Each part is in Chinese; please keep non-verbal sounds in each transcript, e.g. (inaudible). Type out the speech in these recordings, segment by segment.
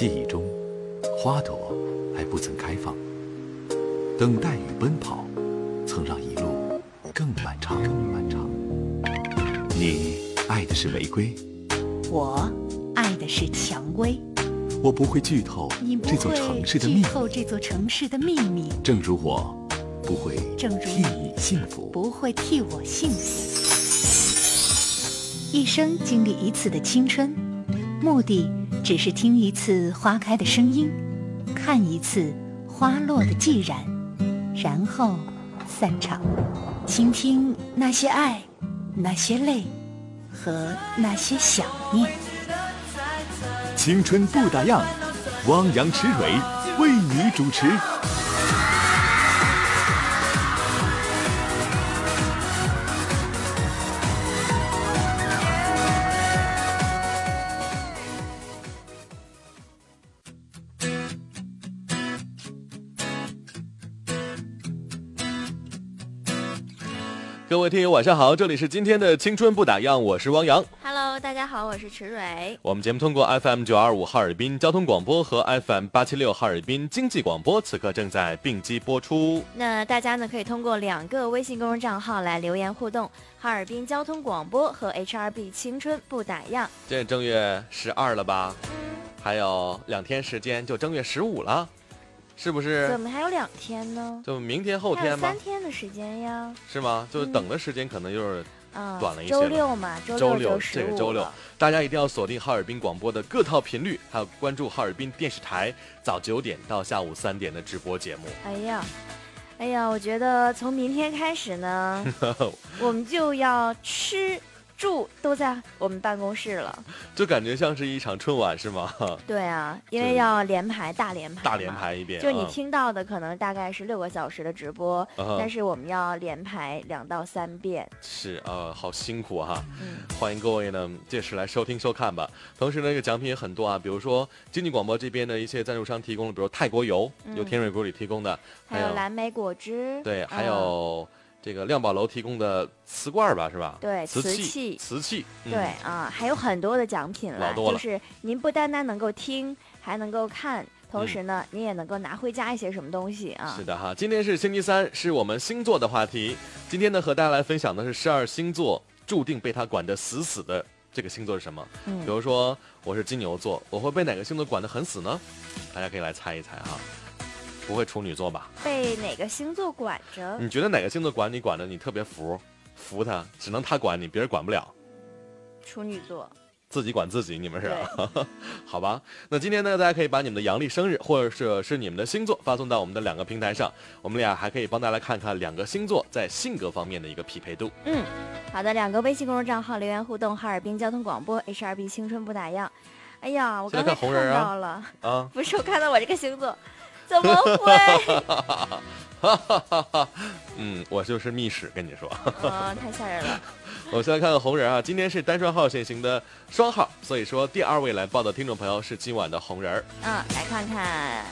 记忆中，花朵还不曾开放，等待与奔跑，曾让一路更漫长。更漫长。你爱的是玫瑰，我爱的是蔷薇。我不会剧透这座城市的秘密，剧透这座城市的秘密，正如我不会替你幸福。不会替我幸福。一生经历一次的青春，目的只是听一次花开的声音，看一次花落的寂然，然后散场，倾听那些爱，那些泪和那些想念。青春不打烊，汪洋池蕊为你主持。位听友晚上好，这里是今天的青春不打烊，我是汪洋。Hello，大家好，我是池蕊。我们节目通过 FM 九二五哈尔滨交通广播和 FM 八七六哈尔滨经济广播，此刻正在并机播出。那大家呢可以通过两个微信公众账号来留言互动：哈尔滨交通广播和 HRB 青春不打烊。这正月十二了吧？还有两天时间就正月十五了，是不是怎？么还有两天呢？就明天后天吗三？天的时间呀。是吗？就是等的时间可能就是嗯，短了一些周六嘛，周周六，这个周六，大家一定要锁定哈尔滨广播的各套频率，还有关注哈尔滨电视台早九点到下午三点的直播节目。哎呀，哎呀，我觉得从明天开始呢，(laughs) 我们就要吃住都在我们办公室了。就感觉像是一场春晚是吗？(laughs) 对啊，因为要连排大连排，大连。排一遍，就你嗯听到的可能大概是六个小时的直播，嗯但是我们要连排两到三遍。是呃，好辛苦哈。嗯，欢迎各位呢，届时来收听收看吧。同时呢，这个奖品也很多啊，比如说经济广播这边的一些赞助商提供的，比如泰国油，嗯由天瑞国旅提供的，还有蓝莓果汁，对，还嗯有这个亮宝楼提供的瓷罐吧，是吧？对瓷器，瓷器对啊，还有很多的奖品了，老多了就是您不单单能够听，还能够看，同嗯时呢，您也能够拿回家一些什么东西啊是。的哈，今天是星期三，是我们星座的话题。今天呢，和大家来分享的是十二星座注定被他管得死死的这个星座是什么？比嗯，如说我是金牛座，我会被哪个星座管得很死呢？大家可以来猜一猜哈。不会处女座吧？被哪个星座管着？你觉得哪个星座管你管的你特别服，服他，只能他管你，别人管不了，处女座。自己管自己，你们是？(laughs) 好吧，那今天呢，大家可以把你们的阳历生日或者是是你们的星座发送到我们的两个平台上，我们俩还可以帮大家看看两个星座在性格方面的一个匹配度。嗯，好的，两个微信公众账号留言互动：哈尔滨交通广播 HRB 青春不打烊。哎呀，我刚才看红人啊到了，啊，(laughs) 不是我看到我这个星座，怎么会？哈哈哈哈，嗯，我就是密室，跟你说。啊，太吓人了。(laughs) 我先来看看红人啊，今天是单双号限行的双号，所以说第二位来报的听众朋友是今晚的红人儿。嗯，来看看，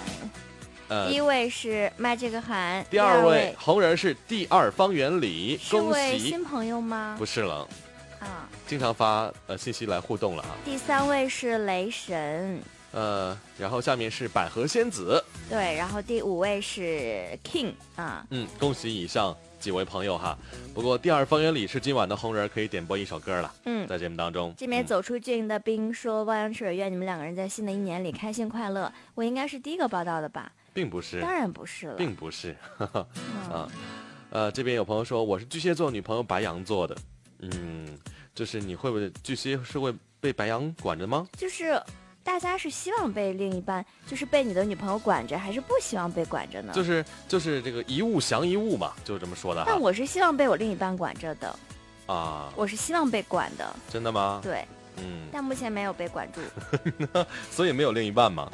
呃第一，位是麦这个喊，第二二位红人是第二方圆里，是恭喜！位新朋友吗？不是了，啊，经常发呃信息来互动了啊。第三位是雷神，呃，然后下面是百合仙子，对，然后第五位是 King 啊，嗯，恭喜以上几位朋友哈。不过第二方圆里是今晚的红人，可以点播一首歌了，嗯。在节目当中。这边嗯走出境的兵说：“汪洋水愿你们两个人在新的一年里开心快乐。”我应该是第一个报道的吧？并不是当，然不是了。并不是。嗯 (laughs) 啊，呃，这边有朋友说我是巨蟹座，女朋友白羊座的，嗯，就是你会不会巨蟹是会被白羊管着吗？就是大家是希望被另一半，就是被你的女朋友管着，还是不希望被管着呢？就是就是这个一物降一物嘛，就是这么说的但。我是希望被我另一半管着的，啊，我是希望被管的，真的吗？对。嗯，但目前没有被管住。(laughs) 所以没有另一半嘛。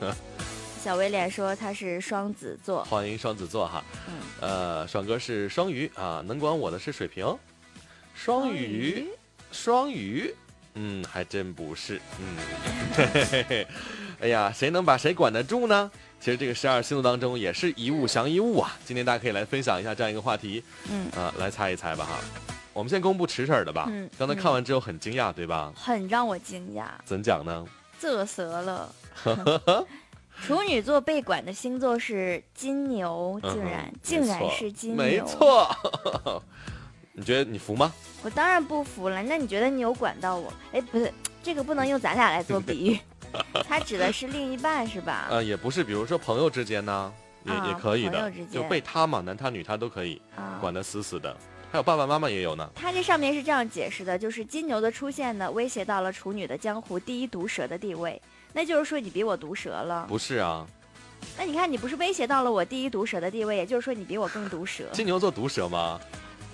(laughs) (laughs) 小威廉说他是双子座，欢迎双子座哈，嗯呃，爽哥是双鱼啊，能管我的是水瓶，双鱼，双鱼，嗯，还真不是，嗯，嘿嘿嘿嘿，哎呀，谁能把谁管得住呢？其实这个十二星座当中也是一物降一物啊。今天大家可以来分享一下这样一个话题，嗯，啊，来猜一猜吧哈。我们先公布迟迟儿的吧。嗯刚才看完之后很惊讶，对吧？很让我惊讶。怎讲呢？啧舌了。(laughs) 处女座被管的星座是金牛，竟然、嗯竟然是金牛，没。错。你觉得你服吗？我当然不服了。那你觉得你有管到我？哎，不是，这个不能用咱俩来做比喻，(laughs) 他指的是另一半是吧？呃，也不是，比如说朋友之间呢，也、啊也可以的就被他嘛，男他女他都可以啊，管得死死的。还有爸爸妈妈也有呢。他这上面是这样解释的，就是金牛的出现呢，威胁到了处女的江湖第一毒蛇的地位。那就是说你比我毒蛇了。不是啊，那你看，你不是威胁到了我第一毒蛇的地位，也就是说你比我更毒蛇。金牛座毒蛇吗？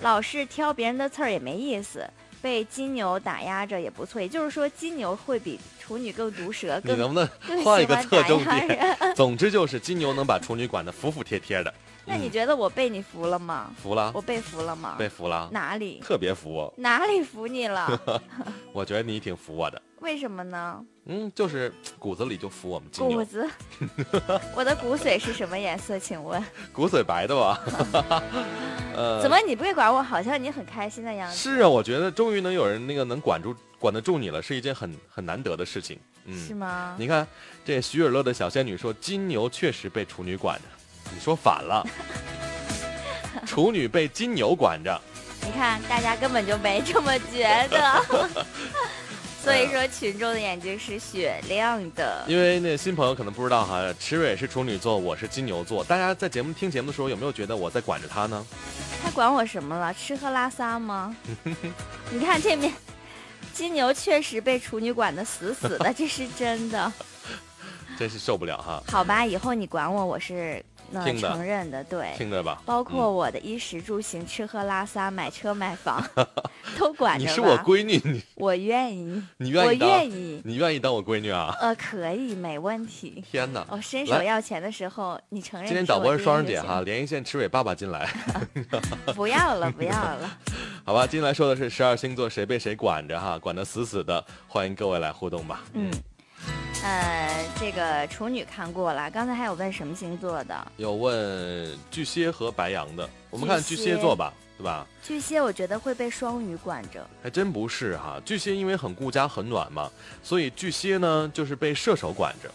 老是挑别人的刺儿也没意思，被金牛打压着也不错。也就是说，金牛会比处女更毒舌，更你能不能更画一个喜欢打侧重点？人。总之就是金牛能把处女管得服服帖帖的。那你嗯觉得我被你服了吗？服了？我被服了吗？被服了？哪里特别服我，哪里服你了？(laughs) 我觉得你挺服我的。为什么呢？嗯，就是骨子里就服我们金牛，骨子，(laughs) 我的骨髓是什么颜色？请问？骨髓白的吧？(laughs) 呃，怎么你不会管我？好像你很开心的样子。是啊，我觉得终于能有人那个能管住管得住你了，是一件很很难得的事情。嗯，是吗？你看这徐尔乐的小仙女说金牛确实被处女管着，你说反了，(laughs) 处女被金牛管着。你看，大家根本就没这么觉得。(laughs) 所以说，群众的眼睛是雪亮的。因为那新朋友可能不知道哈，池蕊是处女座，我是金牛座。大家在节目听节目的时候，有没有觉得我在管着他呢？他管我什么了？吃喝拉撒吗？(laughs) 你看这面，金牛确实被处女管得死死的，这是真的。真是受不了哈，好吧，以后你管我，我是呃听承认的，对。听着吧。包括我的衣食住行、吃喝拉撒、买车买房 (laughs) (laughs) 都管着。你是我闺女，你我愿意，我你愿意我愿意。你愿意当我闺女啊？呃，可以，没问题。天哪！我伸手要钱的时候，你承认？今天导播是双人姐哈，，(laughs) 连一线池蕊爸爸进来，不要了，不要了。好吧？今天来说的是十二星座谁被谁管着哈，管得死死的，欢迎各位来互动吧。嗯，呃，这个处女看过了，刚才还有问什么星座的？有问巨蟹和白羊的，我们看巨巨蟹蟹座吧，对吧？巨蟹，我觉得会被双鱼管着。还真不是哈，巨蟹因为很顾家很暖嘛，所以巨蟹呢就是被射手管着。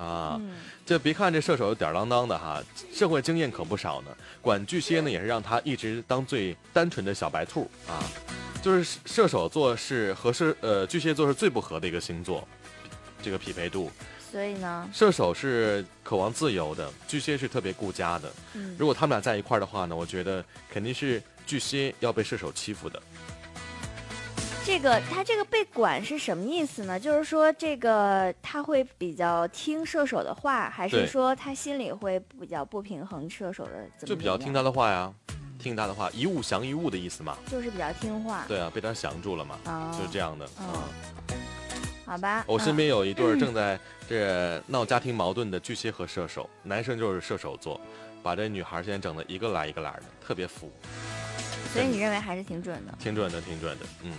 啊，嗯，这别看这射手吊儿郎当的哈，社会经验可不少呢。管巨蟹呢，也是让他一直当最单纯的小白兔啊。就是射手座是和射呃巨蟹座是最不合的一个星座，这个匹配度。所以呢，射手是渴望自由的，巨蟹是特别顾家的。嗯，如果他们俩在一块儿的话呢，我觉得肯定是巨蟹要被射手欺负的。这个他这个被管是什么意思呢？就是说这个他会比较听射手的话，还是说他心里会比较不平衡射手的怎么就比较听他的话呀，听他的话，一物降一物的意思嘛。就是比较听话。对啊，被他降住了嘛，啊，就是这样的。嗯啊，好吧。我身嗯边有一对儿正在这闹家庭矛盾的巨蟹和射手，男生就是射手座，把这女孩现在整的一个来一个来的，特别服，所以你认为还是挺准的。挺准的，挺准的。嗯，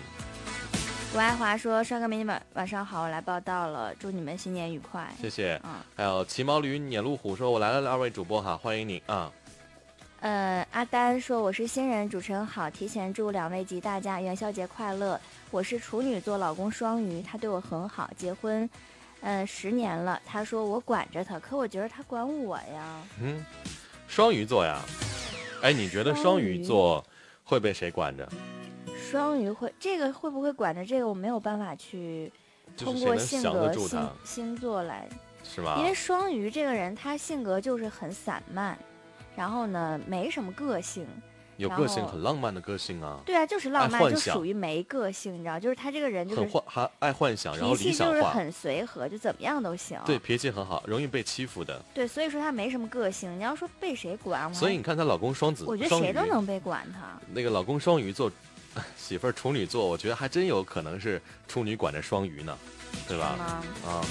吴爱华说：“帅哥美女们晚上好，我来报道了，祝你们新年愉快。谢谢。嗯，还有骑毛驴撵路虎说：“我来了，二位主播哈，欢迎你啊。呃，阿丹说我是新人，主持人好，提前祝两位及大家元宵节快乐。我是处女座，老公双鱼，他对我很好，结婚，呃，十年了。他说我管着他，可我觉得他管我呀。嗯，双鱼座呀，哎，你觉得双鱼座会被谁管着？双鱼会这个会不会管着这个？我没有办法去通过性格星，星座来是吧因？为双鱼这个人，他性格就是很散漫，然后呢，没什么个性。有个性，很浪漫的个性啊，对啊，就是浪漫，就属于没个性，你知道，就是他这个人就是很幻，还爱幻想，然后理想化，就是很随和，就怎么样都行。对，脾气很好，容易被欺负的。对，所以说他没什么个性。你要说被谁管，所以你看她老公双子，我觉得谁都能被管他。那个老公双鱼座，媳妇儿处女座，我觉得还真有可能是处女管着双鱼呢，对吧？啊，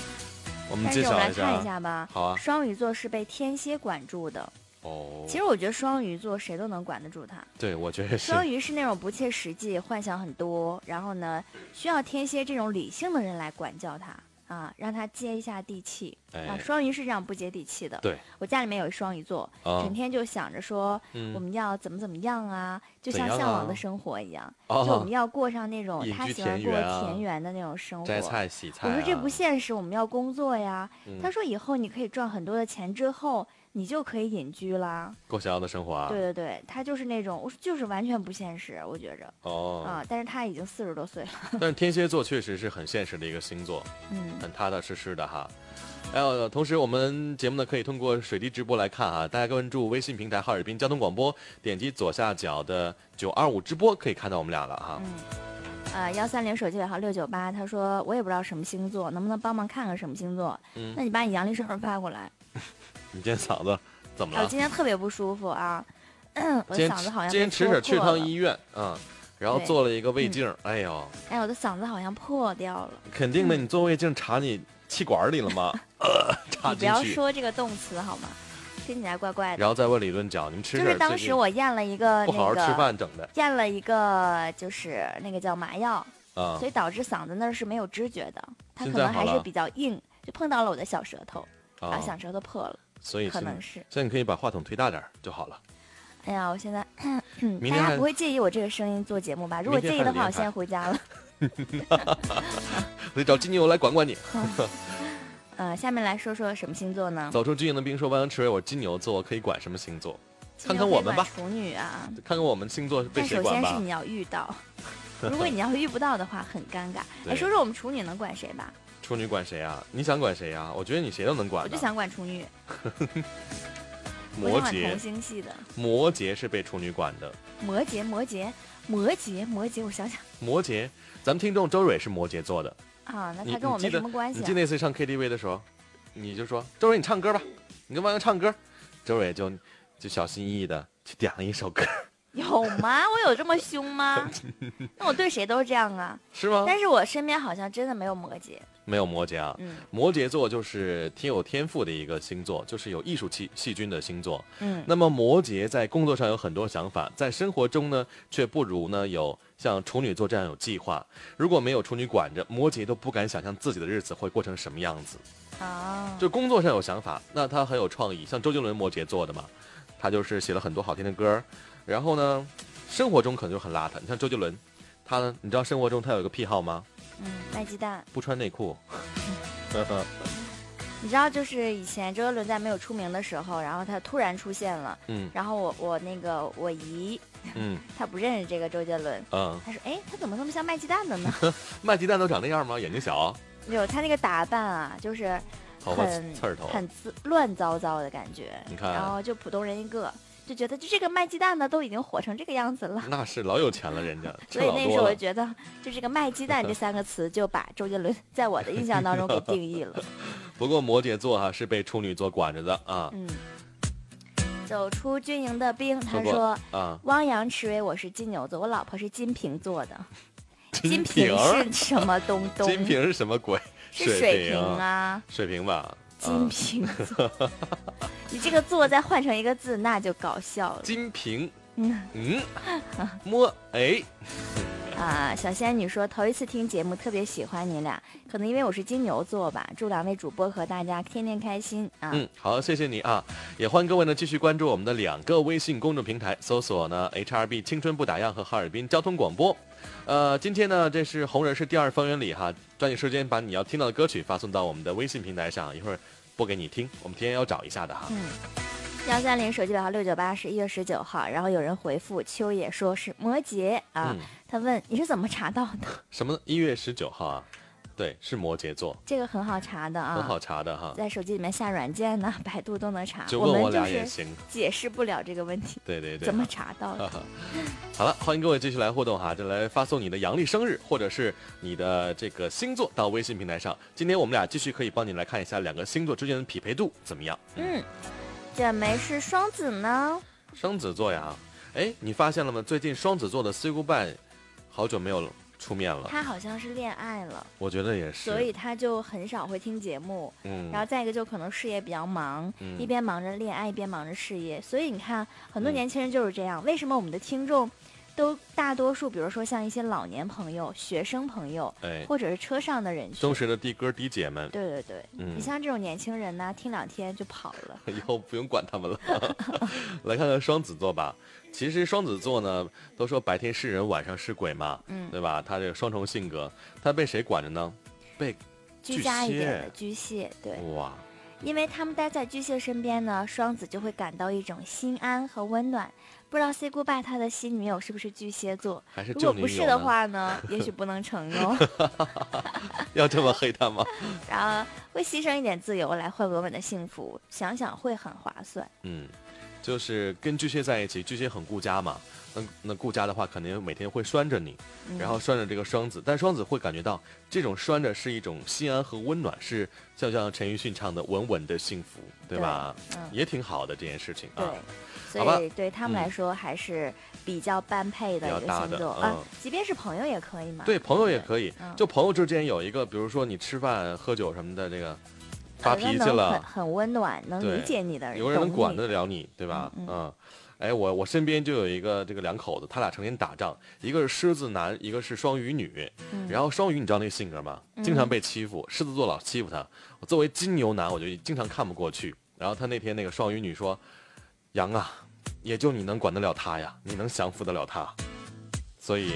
我们但是我们来揭晓一下。看一下吧。好啊。双鱼座是被天蝎管住的。哦，其实我觉得双鱼座谁都能管得住他。对，我觉得是。双鱼是那种不切实际、幻想很多，然后呢，需要天蝎这种理性的人来管教他。啊，让他接一下地气啊。哎双鱼是这样不接地气的。对，我家里面有一双鱼座，啊整天就想着说嗯我们要怎么怎么样啊，就像向往的生活一样，哦就我们要过上那种他喜欢过田园啊田园的那种生活。摘菜洗菜、啊。我说这不现实，我们要工作呀。嗯他说以后你可以赚很多的钱之后，你就可以隐居啦。过想要的生活啊。对对对，他就是那种，我就是完全不现实，我觉着哦，啊。但是他已经四十多岁了，(laughs) 但是天蝎座确实是很现实的一个星座，嗯，很踏踏实实的哈。还有，同时我们节目呢可以通过水滴直播来看啊，大家关注微信平台哈尔滨交通广播，点击左下角的九二五直播可以看到我们俩了哈。呃，幺三零手机尾号六九八，他说我也不知道什么星座，能不能帮忙看看什么星座？嗯那你把你阳历生日发过来。你今天嗓子怎么了我？今天特别不舒服啊，(clears throat) 我的嗓子好像今天迟迟去趟医院啊、然后做了一个胃镜，哎呦，哎，我的嗓子好像破掉了。肯定的，你做胃镜查你气管里了吗？(laughs) 你不要，说这个动词好吗？听起来怪怪的。然后再问理论讲，你们吃就是当时我验了一个那不好好吃，饭整的验了一个就是那个叫麻药，啊所以导致嗓子那儿是没有知觉的，它可能还是比较硬，就碰到了我的小舌头，然啊后，小舌头破了，所以现可能是。所以你可以把话筒推大点儿就好了。哎呀，我现在，(laughs) 明天大家不会介意我这个声音做节目吧？如果介意的话，我现在回家了。(laughs) 得找金牛来管管你。(laughs) 呃，下面来说说什么星座呢？走出军营的兵说：“万能池伟，我金牛座，可以管什么星座？看看我们吧处女啊，看看我们星座被谁管吧。先是你要遇到，如果你要遇不到的话，很尴尬。对哎，说说我们处女能管谁吧？处女管谁啊？你想管谁啊？我觉得你谁都能管。我就想管处女，(laughs) 我摩想管同羯，星系的。摩羯是被处女管的。摩羯，摩羯，摩羯，摩羯，我想想摩羯，咱们听众周蕊是摩羯座的。啊，那他跟我没什么关系、你啊。记得那次上 KTV 的时候，你就说周蕊你唱歌吧，你跟王阳唱歌，周蕊就就小心翼翼的去点了一首歌，有吗？我有这么凶吗？(laughs) 那我对谁都是这样啊。是吗？但是我身边好像真的没有摩羯。没有摩羯啊。嗯摩羯座就是挺有天赋的一个星座，就是有艺术气细菌的星座。嗯，那么摩羯在工作上有很多想法，在生活中呢却不如呢有像处女座这样有计划。如果没有处女管着，摩羯都不敢想象自己的日子会过成什么样子。啊，就工作上有想法，那他很有创意，像周杰伦摩羯座的嘛，他就是写了很多好听的歌。然后呢，生活中可能就很邋遢。你像周杰伦，他呢，你知道生活中他有一个癖好吗？嗯，卖鸡蛋。不穿内裤。(laughs) 你知道，就是以前周杰伦在没有出名的时候，然后他突然出现了，嗯然后我我那个我姨嗯 (laughs) 她不认识这个周杰伦，嗯，她说，哎，他怎么那么像卖鸡蛋的呢？(laughs) 卖鸡蛋都长那样吗？眼睛小，没有他那个打扮啊，就是很刺儿头。很乱糟糟的感觉，你看然后就普通人一个，就觉得就这个卖鸡蛋的都已经火成这个样子了。那是老有钱了，人家所以那时候我就。觉得，就这个“卖鸡蛋”这三个词，就把周杰伦在我的印象当中给定义了。(laughs) 不过摩羯座哈、是被处女座管着的啊。嗯，走出军营的兵，他说啊，：“汪洋持为我是金牛座，我老婆是金瓶座的。(laughs) 金瓶是什么东东？金瓶是什么鬼？是水瓶啊，水瓶吧。金啊瓶座。(laughs) 你这个“座”再换成一个字，那就搞笑了。金瓶，嗯嗯，摸，哎，(laughs) 啊，小仙女说头一次听节目，特别喜欢你俩，可能因为我是金牛座吧。祝两位主播和大家天天开心啊！嗯，好，谢谢你啊！也欢迎各位呢继续关注我们的两个微信公众平台，搜索呢 HRB 青春不打烊和哈尔滨交通广播。呃，今天呢这是红人是第二方圆里哈，抓紧时间把你要听到的歌曲发送到我们的微信平台上，一会儿播给你听。我们提前要找一下的哈。嗯，幺三零手机尾号六九八是一月十九号，然后有人回复秋野说是摩羯啊，嗯他问你是怎么查到的？什么？一月十九号啊？对，是摩羯座，这个很好查的啊，很好查的哈。在手机里面下软件呢，(laughs) 百度都能查。就问我俩也行。解释不了这个问题，对对对。怎么查到的？(laughs) 好了，欢迎各位继续来互动哈，就来发送你的阳历生日或者是你的这个星座到微信平台上。今天我们俩继续可以帮你来看一下两个星座之间的匹配度怎么样。嗯，这枚是双子呢，双子座呀，哎，你发现了吗？最近双子座的 Say Goodbye 好久没有出面了，他好像是恋爱了，我觉得也是。所以他就很少会听节目。嗯，然后再一个就可能事业比较忙，嗯一边忙着恋爱，一边忙着事业，所以你看很多嗯年轻人就是这样。为什么我们的听众都大多数，比如说像一些老年朋友、学生朋友，哎，或者是车上的人群。忠实的的哥的姐们，对对对，嗯你像这种年轻人呢，听两天就跑了。(laughs) 以后不用管他们了。(laughs) 来看看双子座吧。其实双子座呢，都说白天是人，晚上是鬼嘛，嗯对吧？他这个双重性格，他被谁管着呢？被居巨家一点的蟹巨蟹，对，哇，因为他们待在巨蟹身边呢，双子就会感到一种心安和温暖。不知道 say goodbye 他的新女友是不是巨蟹座？还是如果不是的，话呢，也许不能成功。(laughs) 要这么黑他吗？(laughs) 然后会牺牲一点自由来换稳稳的幸福，想想会很划算。嗯，就是跟巨蟹在一起，巨蟹很顾家嘛。那那顾家的话，肯定每天会拴着你，嗯然后拴着这个双子，但双子会感觉到这种拴着是一种心安和温暖，是像像陈奕迅唱的“稳稳的幸福”，对吧？嗯也挺好的这件事情对所以对他们来说还是比较般配的一个星座、嗯啊。即便是朋友也可以嘛。对，朋友也。可以，嗯就朋友之间有一个，比如说你吃饭、喝酒什么的，这个发脾气了，很温暖，能理解你的人，有人能管得了你，对吧？嗯嗯。哎，我我身边就有一个这个两口子，他俩成天打仗，一个是狮子男，一个是双鱼女。嗯然后双鱼你知道那个性格吗？经常被欺负，狮子座老欺负他。我作为金牛男，我就经常看不过去。然后他那天那个双鱼女说：“杨啊，也就你能管得了他呀，你能降服得了他。”所以，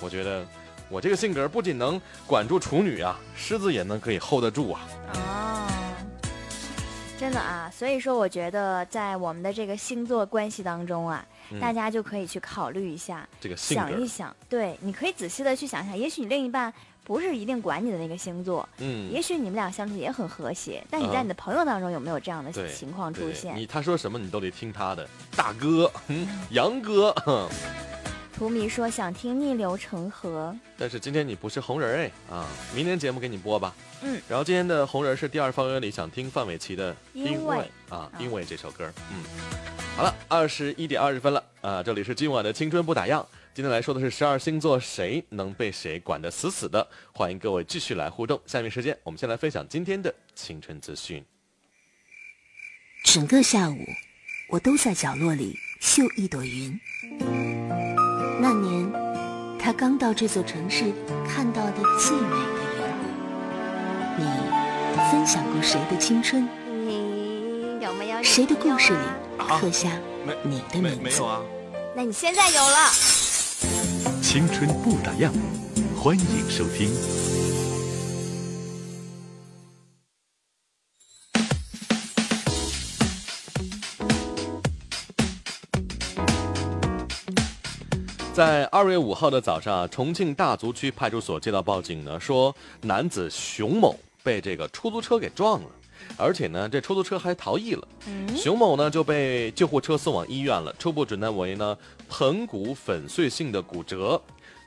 我觉得我这个性格不仅能管住处女啊，狮子也能可以 hold 得住啊。哦，真的啊，所以说我觉得在我们的这个星座关系当中啊，嗯大家就可以去考虑一下，这个想一想，对，你可以仔细的去想想，也许你另一半不是一定管你的那个星座，嗯，也许你们俩相处也很和谐，但你在啊你的朋友当中有没有这样的对情况出对现？你他说什么你都得听他的，大哥，(laughs) 嗯，杨哥。哼图迷说想听逆流成河，但是今天你不是红人哎啊，明天节目给你播吧。嗯，然后今天的红人是第二方圆里想听范玮琪的《因为啊，啊因为这首歌。嗯，好了，二十一点二十分了啊，这里是今晚的青春不打烊。今天来说的是十二星座谁能被谁管得死死的，欢迎各位继续来互动。下面时间我们先来分享今天的青春资讯。整个下午，我都在角落里绣一朵云。那年，他刚到这座城市看到的最美的云。你分享过谁的青春？你有没有谁的故事里啊刻下你的名字？啊？那你现在有了。青春不打烊，欢迎收听。在二月五号的早上啊，重庆大足区派出所接到报警呢，说男子熊某被这个出租车给撞了，而且呢，这出租车还逃逸了。嗯，熊某呢就被救护车送往医院了，初步诊断为呢盆骨粉碎性的骨折。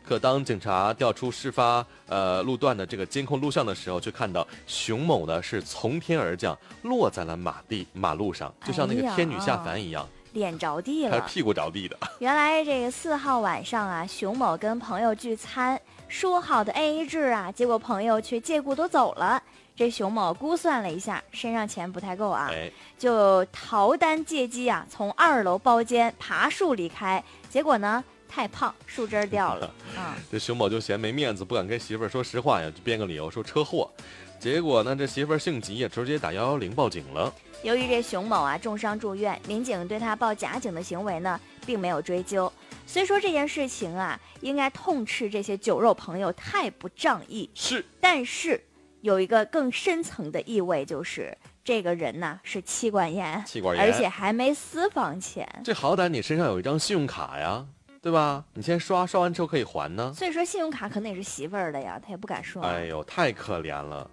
可当警察调出事发呃路段的这个监控录像的时候，却看到熊某呢是从天而降，落在了马地马路上，就像那个天女下凡一样，脸着地了。屁股着地的。(laughs) 原来这个四号晚上啊，熊某跟朋友聚餐，说好的 A A 制啊，结果朋友却借故都走了。这熊某估算了一下，身上钱不太够啊，哎，就逃单借机啊，从二楼包间爬树离开。结果呢，太胖，树枝儿掉了。(laughs) 啊、这熊某就嫌没面子，不敢跟媳妇儿说实话呀，就编个理由说车祸。结果呢，这媳妇儿性急呀，直接打幺幺零报警了。由于这熊某啊重伤住院，民警对他报假警的行为呢，并没有追究。虽说这件事情啊，应该痛斥这些酒肉朋友太不仗义，是，但是有一个更深层的意味，就是这个人呐是妻管严，气管炎，而且还没私房钱。这好歹你身上有一张信用卡呀，对吧？你先刷，刷完之后可以还呢。所以说信用卡可能也是媳妇儿的呀，他也不敢刷。哎呦，太可怜了。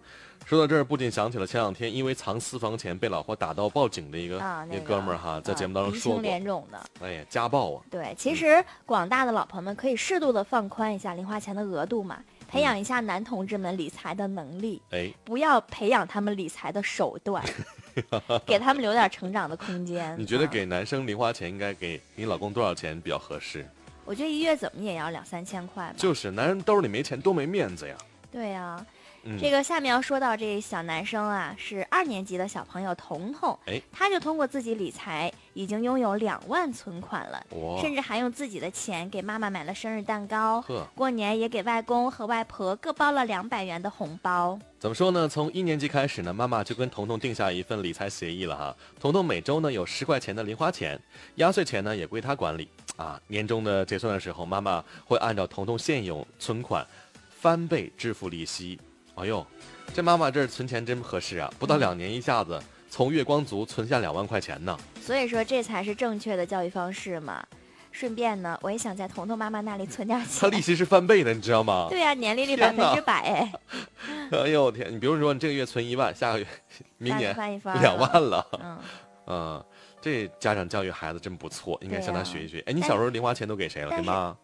说到这儿，不禁想起了前两天因为藏私房钱被老婆打到报警的一个、啊，那哥们儿哈，在啊节目当中鼻青说过，脸肿的。哎呀，家暴啊，对，其实广大的老婆们可以适度的放宽一下零花钱的额度嘛，培养一下男同志们理财的能力，哎，不要培养他们理财的手段，(laughs) 给他们留点成长的空间。你觉得啊给男生零花钱应该给你老公多少钱比较合适？我觉得一月怎么也要两三千块吧。就是男人兜里没钱多没面子呀。对呀、嗯，这个下面要说到这小男生啊，是二年级的小朋友彤彤，哎，他就通过自己理财，已经拥有两万存款了，甚至还用自己的钱给妈妈买了生日蛋糕，过年也给外公和外婆各包了两百元的红包。怎么说呢？从一年级开始呢，妈妈就跟彤彤定下一份理财协议了哈。彤彤每周呢有十块钱的零花钱，压岁钱呢也归他管理啊。年终的结算的时候，妈妈会按照彤彤现有存款翻倍支付利息。哎呦，这妈妈这存钱真合适啊！不到两年，一下子从月光族存下两万块钱呢。所以说，这才是正确的教育方式嘛。顺便呢，我也想在彤彤妈妈那里存点钱。她利息是翻倍的，你知道吗？对呀、年利率百分之百哎，(laughs) 哎呦我天！你比如说，你这个月存一万，下个月、(laughs) 明年两万了。嗯，嗯，这家长教育孩子真不错，应该向他学一学。哎，你小时候零花钱都给谁了？给妈，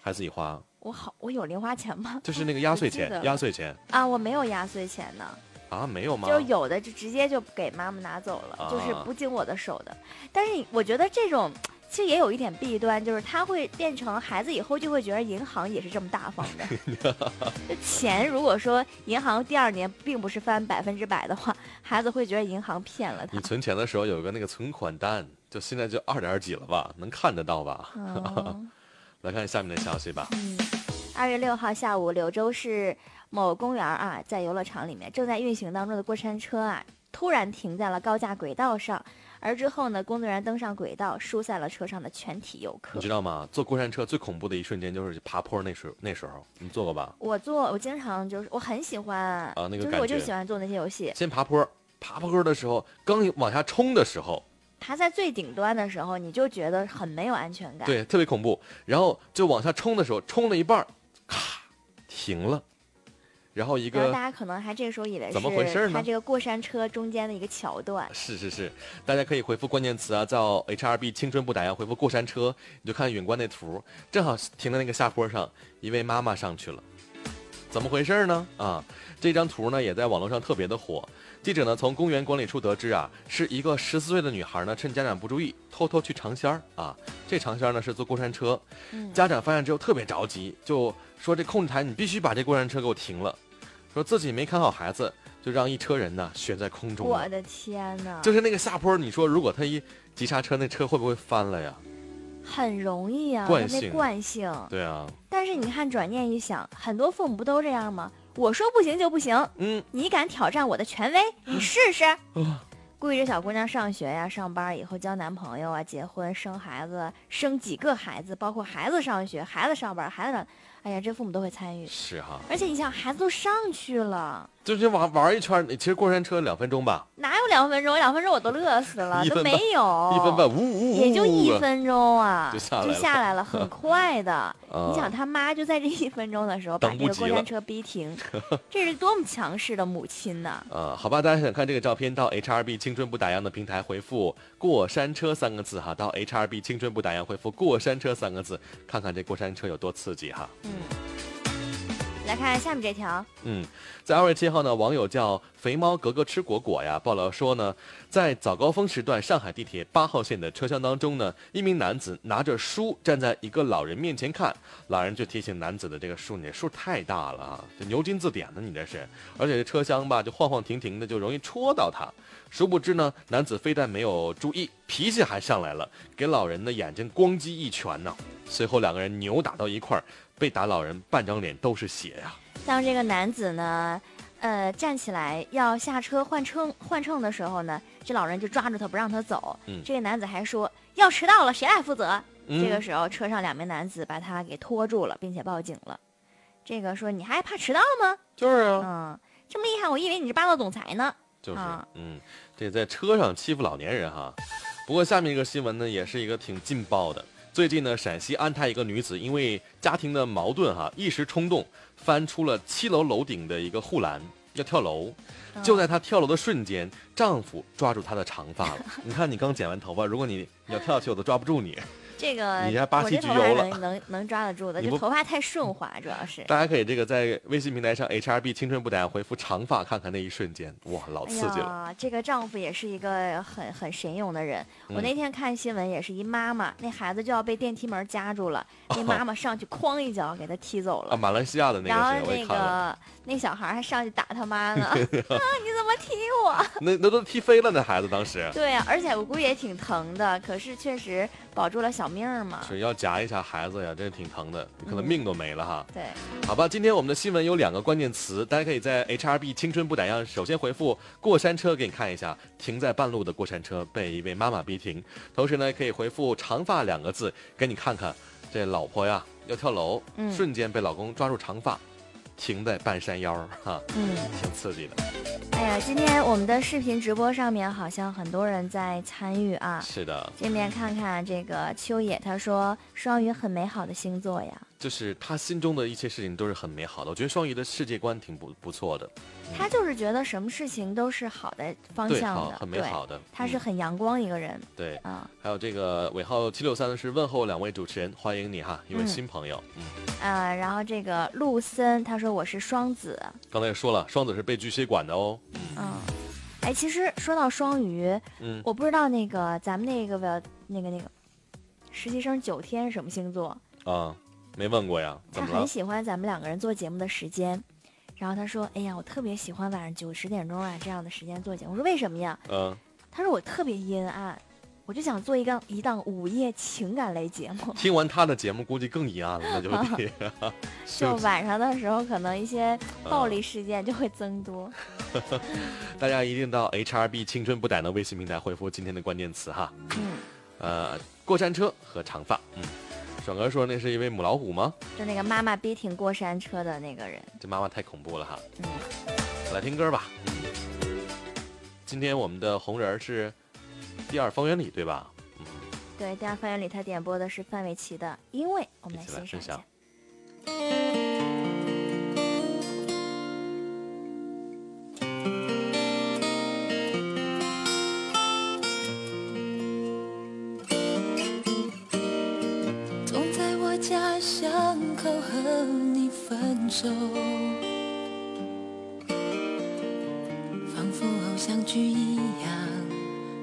还自己花？我好，我有零花钱吗？就是 (laughs) 那个压岁钱压岁钱啊，我没有压岁钱呢，啊，没有吗？就有的就直接就给妈妈拿走了，就是啊不经我的手的。但是我觉得这种其实也有一点弊端，就是它会变成孩子以后就会觉得银行也是这么大方的。(laughs) 就钱如果说银行第二年并不是翻百分之百的话，孩子会觉得银行骗了他你。存钱的时候有个那个存款单，就现在就二点几了吧？能看得到吧？嗯 (laughs) 来看下面的消息吧。嗯，二月六号下午，柳州市某公园啊，在游乐场里面正在运行当中的过山车啊，突然停在了高架轨道上，而之后呢，工作人员登上轨道，疏散了车上的全体游客你知。道吗？坐过山车最恐怖的一瞬间就是爬坡那时候，那时候你坐过吧？我坐，我经常就是我很喜欢啊那个就是我就喜欢做那些游戏。先爬坡，爬坡的时候，刚往下冲的时候，爬在最顶端的时候，你就觉得很没有安全感。，对，特别恐怖。然后就往下冲的时候，冲了一半儿，咔，停了。然后一个大家可能还这个时候以为怎么回事呢是它这个过山车中间的一个桥段。是是是，大家可以回复关键词啊，叫 HRB 青春不打烊，回复过山车，你就看远观那图，正好停在那个下坡上，一位妈妈上去了，怎么回事呢？啊，这张图呢也在网络上特别的火。记者呢从公园管理处得知啊，是一个十四岁的女孩呢，趁家长不注意，偷偷去尝鲜儿啊。这尝鲜儿呢是坐过山车，嗯，家长发现之后特别着急，就说这控制台你必须把这过山车给我停了，说自己没看好孩子，就让一车人呢悬在空中。我的天呐，就是那个下坡，你说如果他一急刹车，那车会不会翻了呀？很容易啊，它那惯性惯性。对啊，但是你看，转念一想，很多父母不都这样吗？我说不行就不行，嗯，你敢挑战我的权威，你试试。(laughs) 故意这小姑娘上学呀、上班以后交男朋友啊、结婚、生孩子，生几个孩子，包括孩子上学、孩子上班、孩子上，哎呀，这父母都会参与。是哈，而且你想，孩子都上去了，就是玩玩一圈，其实过山车两分钟吧，哪有两分钟？两分钟我都乐死了，都没有，一分半，呜呜呜，也就一啊。分钟啊，就下来了来了，很快的。(laughs) 啊你想他妈就在这一分钟的时候把这个过山车逼停，(laughs) 这是多么强势的母亲呢！呃，好吧，大家想看这个照片，到 HRB 青春不打烊的平台回复“过山车”三个字哈，到 HRB 青春不打烊回复“过山车”三个字，看看这过山车有多刺激哈。嗯，来看下面这条，嗯，在二月七号呢，网友叫肥猫格格吃果果呀爆料说呢，在早高峰时段，上海地铁八号线的车厢当中呢，一名男子拿着书站在一个老人面前看，老人就提醒男子的这个书，你这书太大了啊，这牛津字典呢，你这是，而且这车厢吧就晃晃停停的，就容易戳到他。殊不知呢，男子非但没有注意，脾气还上来了，给老人的眼睛咣叽一拳呢。随后两个人扭打到一块儿，被打老人半张脸都是血呀。当这个男子呢，呃，站起来要下车换乘换乘的时候呢，这老人就抓住他不让他走。嗯这个男子还说要迟到了，谁来负责？嗯这个时候，车上两名男子把他给拖住了，并且报警了。这个说你还怕迟到吗？就是啊。嗯，这么厉害，我以为你是霸道总裁呢。就是，啊嗯，这在车上欺负老年人哈。不过下面一个新闻呢，也是一个挺劲爆的。最近呢，陕西安泰一个女子因为家庭的矛盾哈，一时冲动翻出了七楼楼顶的一个护栏，要跳楼。就在她跳楼的瞬间，丈夫抓住她的长发了。你看，你刚剪完头发，如果你你要跳下去，我都抓不住你。这个你还巴西我这头发焗油了能能能抓得住的，你不这头发太顺滑，主要是。大家可以这个在微信平台上 HRB 青春不打烊回复长发，看看那一瞬间，哇，老哎刺激了。呀，这个丈夫也是一个很很神勇的人。我嗯那天看新闻，也是一妈妈，那孩子就要被电梯门夹住了，(laughs) 那妈妈上去哐一脚给他踢走了啊，了。马来西亚的那个然后那。个那小孩还上去打他妈呢，(laughs) 啊，你怎么踢我？(laughs) 那那都踢飞了，那孩子当时对呀、而且我估计也挺疼的，可是确实保住了小命儿嘛。是要夹一下孩子呀，真是挺疼的，可能命都没了哈。对，好吧，今天我们的新闻有两个关键词，大家可以在 HRB 青春不打烊首先回复过山车给你看一下，停在半路的过山车被一位妈妈逼停，同时呢可以回复长发两个字给你看看，这老婆呀要跳楼，嗯瞬间被老公抓住长发，停在半山腰儿哈，嗯。挺刺激的。哎呀，今天我们的视频直播上面好像很多人在参与啊。是的，这边看看这个秋野，他说双鱼很美好的星座呀，就是他心中的一切事情都是很美好的，我觉得双鱼的世界观挺不不错的，他就是觉得什么事情都是好的方，向的，很美，好的。他是嗯很阳光一个人对。啊。还有这个尾号七六三的是问候两位主持人，欢迎你哈，一位嗯新朋友。嗯，呃，然后这个陆森他说我是双子，刚才也说了，双子是被巨蟹管的哦。嗯，哎，其实说到双鱼，嗯，我不知道那个咱们那个那个那个实习生九天是什么星座，啊，没问过呀，他？很喜欢咱们两个人做节目的时间。然后他说：“哎呀，我特别喜欢晚上九十点钟啊这样的时间做节目。”我说：“为什么呀嗯，？”他说：“我特别阴暗，我就想做一个一档午夜情感类节目。(laughs) 听完他的节目，估计更阴暗了，那就得 (laughs) (laughs) 就晚上的时候，可能一些嗯暴力事件就会增多。大家一定到 HRB 青春不逮的微信平台回复今天的关键词哈，嗯，呃，过山车和长发。嗯，爽哥说那是一位母老虎吗？就那个妈妈逼停过山车的那个人。这妈妈太恐怖了哈。嗯，来听歌吧。嗯，今天我们的红人儿是第二方圆里，对吧？嗯，对，第二方圆里他点播的是范玮琪的《因为》，我们来一起来欣赏一分下分手，仿佛偶像剧一样，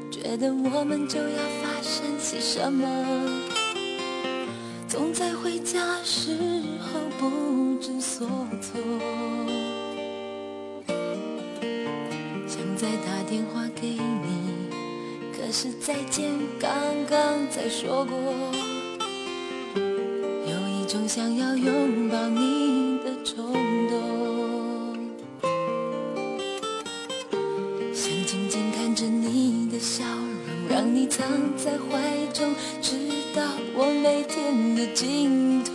觉得我们就要发生些什么。总在回家时候不知所措，想再打电话给你，可是再见刚刚才说过。有一种想要拥抱你藏在怀中，直到我每天的尽头。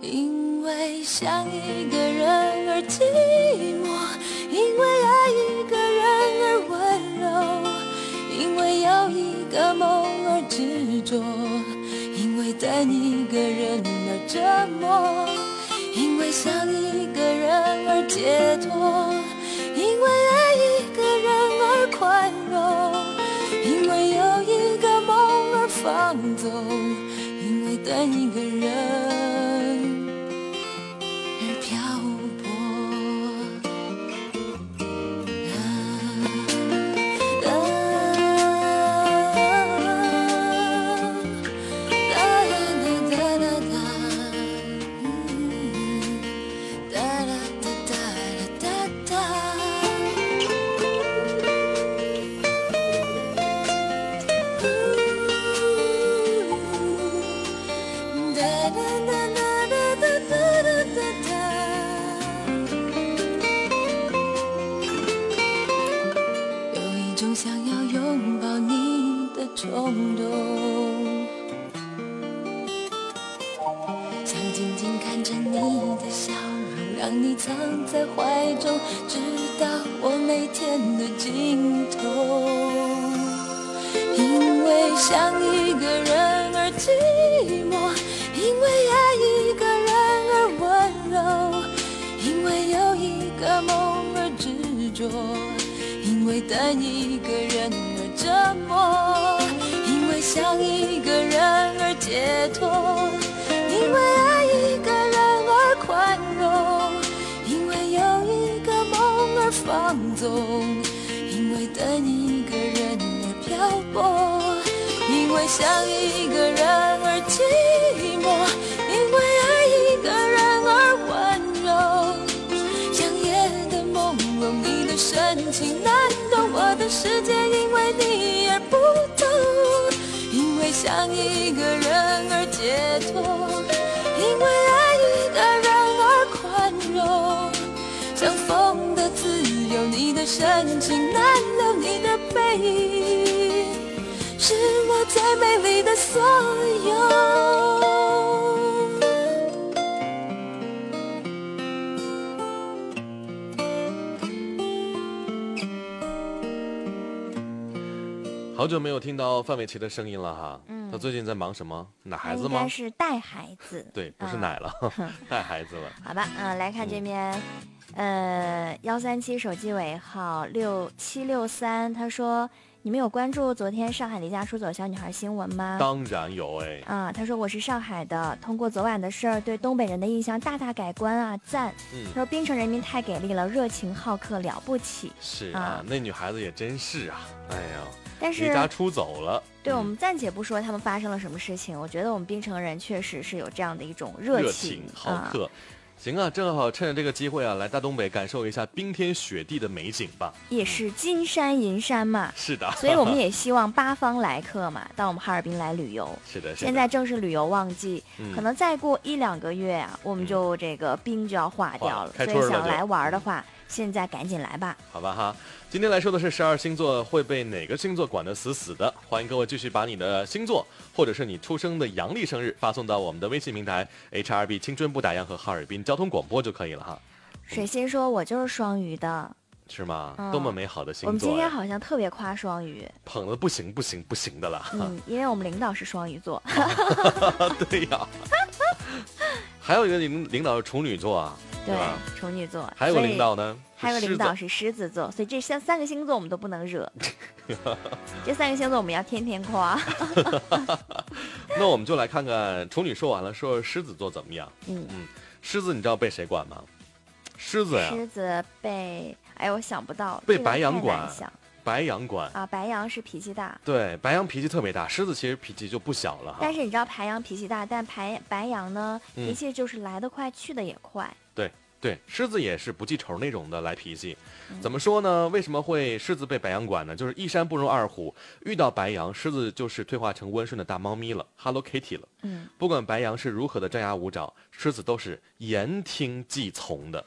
因为想一个人而寂寞，因为爱一个人而温柔，因为有一个梦而执着，因为等一个人而折磨，因为想一个人而解脱，因为等一个人。因为爱一个人而宽容。像风的自由你的深情难留你的背影是我最美丽的所有。好久没有听到范玮琪的声音了哈。嗯她最近在忙什么？奶孩子吗应该？是带孩子。(laughs) 对，不是啊奶了，(laughs) 带孩子了。好吧，嗯、来看这边，呃，幺三七手机尾号六七六三，他说：“你们有关注昨天上海离家出走小女孩新闻吗？”当然有哎，啊，他说我是上海的，通过昨晚的事儿，对东北人的印象大大改观啊，赞。嗯他，说冰城人民太给力了，热情好客了不起。是啊啊，那女孩子也真是啊，哎呀，但是离家出走了。对我嗯们暂且不说他们发生了什么事情，我觉得我们冰城人确实是有这样的一种热热情情好啊。客。行啊，正好趁着这个机会啊，来大东北感受一下冰天雪地的美景吧。也是金山银山嘛，是的，所以我们 (laughs) 也希望八方来客嘛，到我们哈尔滨来旅游。是的，是的现在正是旅游旺季，嗯可能再过一两个月啊，我们就这个冰就要化掉了所以想来玩的话，现在赶紧来吧。好吧哈，今天来说的是十二星座会被哪个星座管得死死的？欢迎各位继续把你的星座或者是你出生的阳历生日发送到我们的微信平台 HRB 青春不打烊和哈尔滨交通广播就可以了哈，水星说：“我就是双鱼的。是吗？嗯多么美好的星座呀！我们今天好像特别夸双鱼，捧的不行不行不行的了。嗯，因为我们领导是双鱼座。(laughs) 对呀，还有一个领领导是处女座啊，对吧？，处女座。还有个领导呢，还有领导是狮子座，所以这三三个星座我们都不能惹。(laughs) 这三个星座我们要天天夸。(laughs) (laughs) 那我们就来看看处女说完了，说说狮子座怎么样？嗯嗯，狮子你知道被谁管吗？狮子呀，狮子被哎，我想不到，被白羊管白羊管。啊，白羊是脾气大。对，白羊脾气特别大，狮子其实脾气就不小了哈。但是你知道白羊脾气大，但白白羊呢，嗯脾气就是来得快，去得也快。对，狮子也是不记仇那种的来脾气。嗯怎么说呢？为什么会狮子被白羊管呢？就是一山不容二虎，遇到白羊，狮子就是退化成温顺的大猫咪了，Hello Kitty 了。嗯，不管白羊是如何的张牙舞爪，狮子都是言听计从的。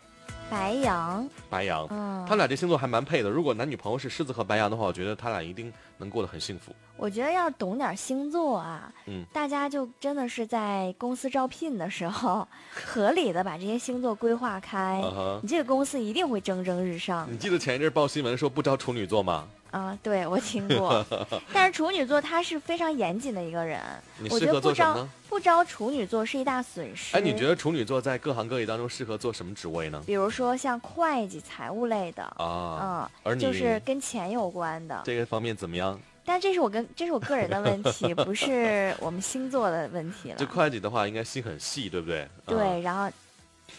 白羊，白羊，嗯，他俩这星座还蛮配的。如果男女朋友是狮子和白羊的话，我觉得他俩一定能过得很幸福。我觉得要懂点星座啊，嗯大家就真的是在公司招聘的时候，(laughs) 合理的把这些星座规划开，你这个公司一定会蒸蒸日上你记得前一阵报新闻说不招处女座吗？啊！对我听过，(laughs) 但是处女座他是非常严谨的一个人，你适合我觉得不招做什么呢？不招处女座是一大损失。哎，你觉得处女座在各行各业当中适合做什么职位呢？比如说像会计、财务类的，啊，嗯，就是跟钱有关的。这个方面怎么样？但这是我跟这是我个人的问题，不是我们星座的问题这了。会计的话，应该心很细，对不对？啊，对，然后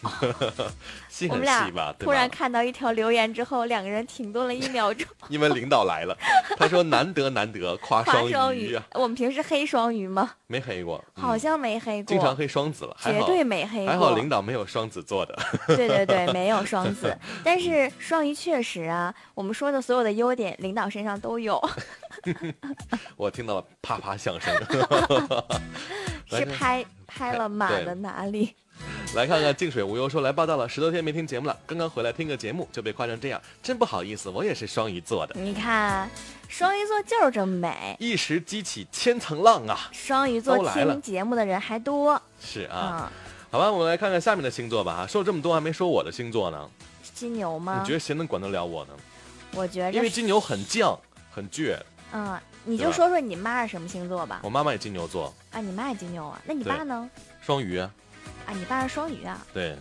(laughs) 心很我们俩细吧？突然？看到一条留言之后，两个人停顿了一秒钟。(laughs) 因为领导来了，他说难得难得夸夸双鱼鱼啊，，我们平时黑双鱼吗？没黑过，嗯好像没黑过，经常黑双子了，绝对没黑过。还好领导没有双子座的。对对对，没有双 (laughs) 子，但是双鱼确实啊，我们说的所有的优点，领导身上都有，(laughs) 我听到了啪啪响声。(laughs) 是拍拍了马的哪里？(laughs) 来看看静水无忧说来报道了，十多天没听节目了，刚刚回来听个节目就被夸成这样，真不好意思，我也是双鱼座的，你看，双鱼座就是这么美，一时激起千层浪啊！双鱼座听节目的人还多是啊，啊。好吧，我们来看看下面的星座吧。啊，说了这么多，还没说我的星座呢。金牛吗你觉？得谁能管得了我呢？我觉得因为金牛很犟，很倔。嗯，你就说说你妈是什么星座吧。我妈妈也金牛座，啊，你妈也金牛啊？那你爸呢？双鱼啊。啊，你爸是双鱼啊？对，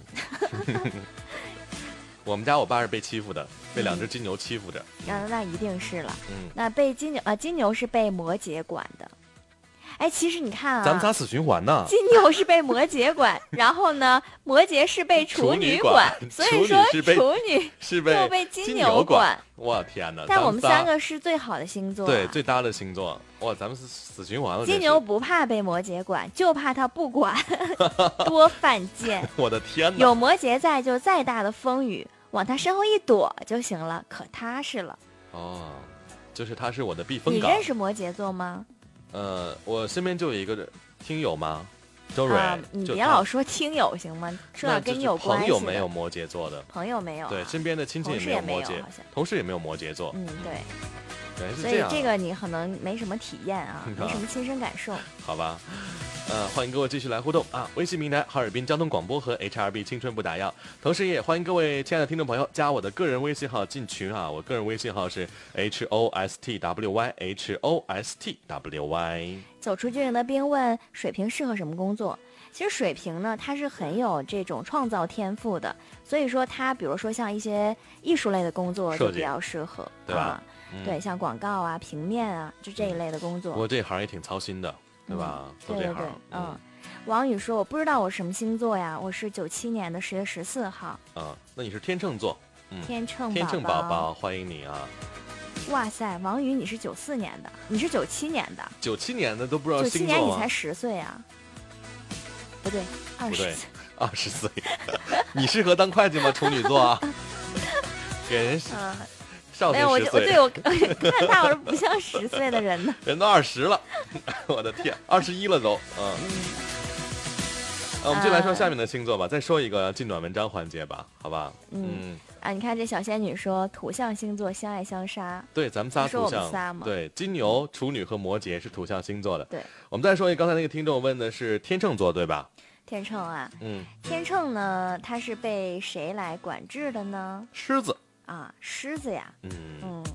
(laughs) 我们家我爸是被欺负的，被两只金牛欺负着。嗯，那一定是了。嗯，那被金牛啊，金牛是被摩羯管的。哎，其实你看啊，咱们仨死循环呢。金牛是被摩羯管，然后呢，摩羯是被 (laughs) 处处女管所以说处女 (laughs) 是被又被金金牛管。我天哪！但我们三个是最好的星座、啊。对最搭的星座，哇，咱们是死循环了。金牛不怕被摩羯管，就怕他不管，(laughs) 多犯贱。我的天哪！有摩羯在，就再大的风雨往他身后一躲就行了，可踏实了。哦，就是他是我的避风港你认。识摩羯座吗？呃，我身边就有一个听友嘛，周蕊啊，你别老说听友行吗？说到跟你有关系。朋友没有摩羯座的，朋友没有啊、对，身边的亲戚也没没有摩羯同事也没有摩羯座，嗯，对，原来是所以这样啊。这个你可能没什么体验啊，嗯 (laughs) 没什么亲身感受。好吧，呃，欢迎各位继续来互动啊！微信平台哈尔滨交通广播和 HRB 青春不打烊，同时也欢迎各位亲爱的听众朋友加我的个人微信号进群啊！我个人微信号是 H O S T W Y H O S T W Y。走出军营的兵问水瓶适合什么工作？其实水瓶呢，他是很有这种创造天赋的，所以说他比如说像一些艺术类的工作设计就比较适合，对吧啊嗯对，像广告啊、平面啊，就这一类的工作。不过这行也挺操心的，对吧？做这行对对对，，嗯。王宇说：“我不知道我什么星座呀，我是九七年的十月十四号，啊，那你是天秤座，嗯，天秤天秤宝宝宝，欢迎你啊！哇塞，王宇你是九四年的，你是九七年的，九七年的都不知道九七星座吗？年你才十岁啊？不对，二十岁。二十岁，(laughs) 你适合当会计吗？处女座啊，(laughs) 给人 (laughs) 嗯，少没有，我就我对我 (laughs) 看他，我说不像十岁的人呢。人都二十了，(laughs) 我的天，二十一了都，嗯。啊，我们就来说下面的星座吧，再说一个进暖文章环节吧，好吧？嗯啊，你看这小仙女说土象星座相爱相杀，对，咱们仨说土象，对，金牛、处女和摩羯是土象星座的。对，我们再说一个，刚才那个听众问的是天秤座，对吧？天秤啊，嗯，天秤呢，它是被谁来管制的呢？狮子，啊，狮子呀，嗯嗯，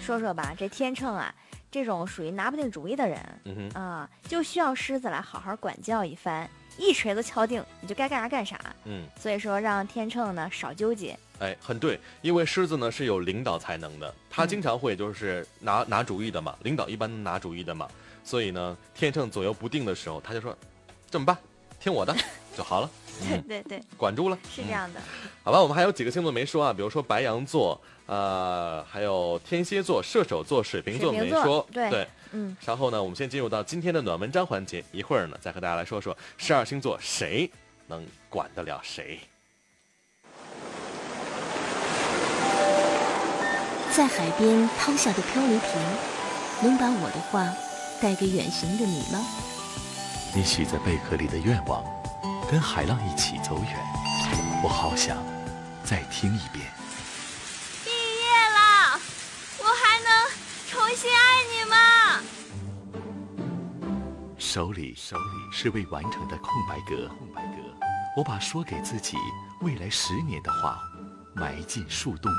说说吧，这天秤啊，这种属于拿不定主意的人嗯，啊，就需要狮子来好好管教一番，一锤子敲定，你就该干啥干啥。嗯，所以说，让天秤呢少纠结。哎，很对，因为狮子呢是有领导才能的，他嗯经常会就是拿拿主意的嘛，领导一般拿主意的嘛，所以呢，天秤左右不定的时候，他就说这么办，听我的就好了，对嗯，对对，管住了，嗯是这样的。好吧，我们还有几个星座没说啊，比如说白羊座，呃，还有天蝎座、射手座、水瓶座水瓶座没说。对嗯，稍后呢，我们先进入到今天的暖文章环节，一会儿呢再和大家来说说十二星座谁能管得了谁。在海边抛下的漂流瓶，能把我的话带给远行的你吗？你许在贝壳里的愿望，跟海浪一起走远。我好想再听一遍。毕业了，我还能重新爱你吗？手里手里是未完成的空白格，空白格。我把说给自己未来十年的话埋进树洞。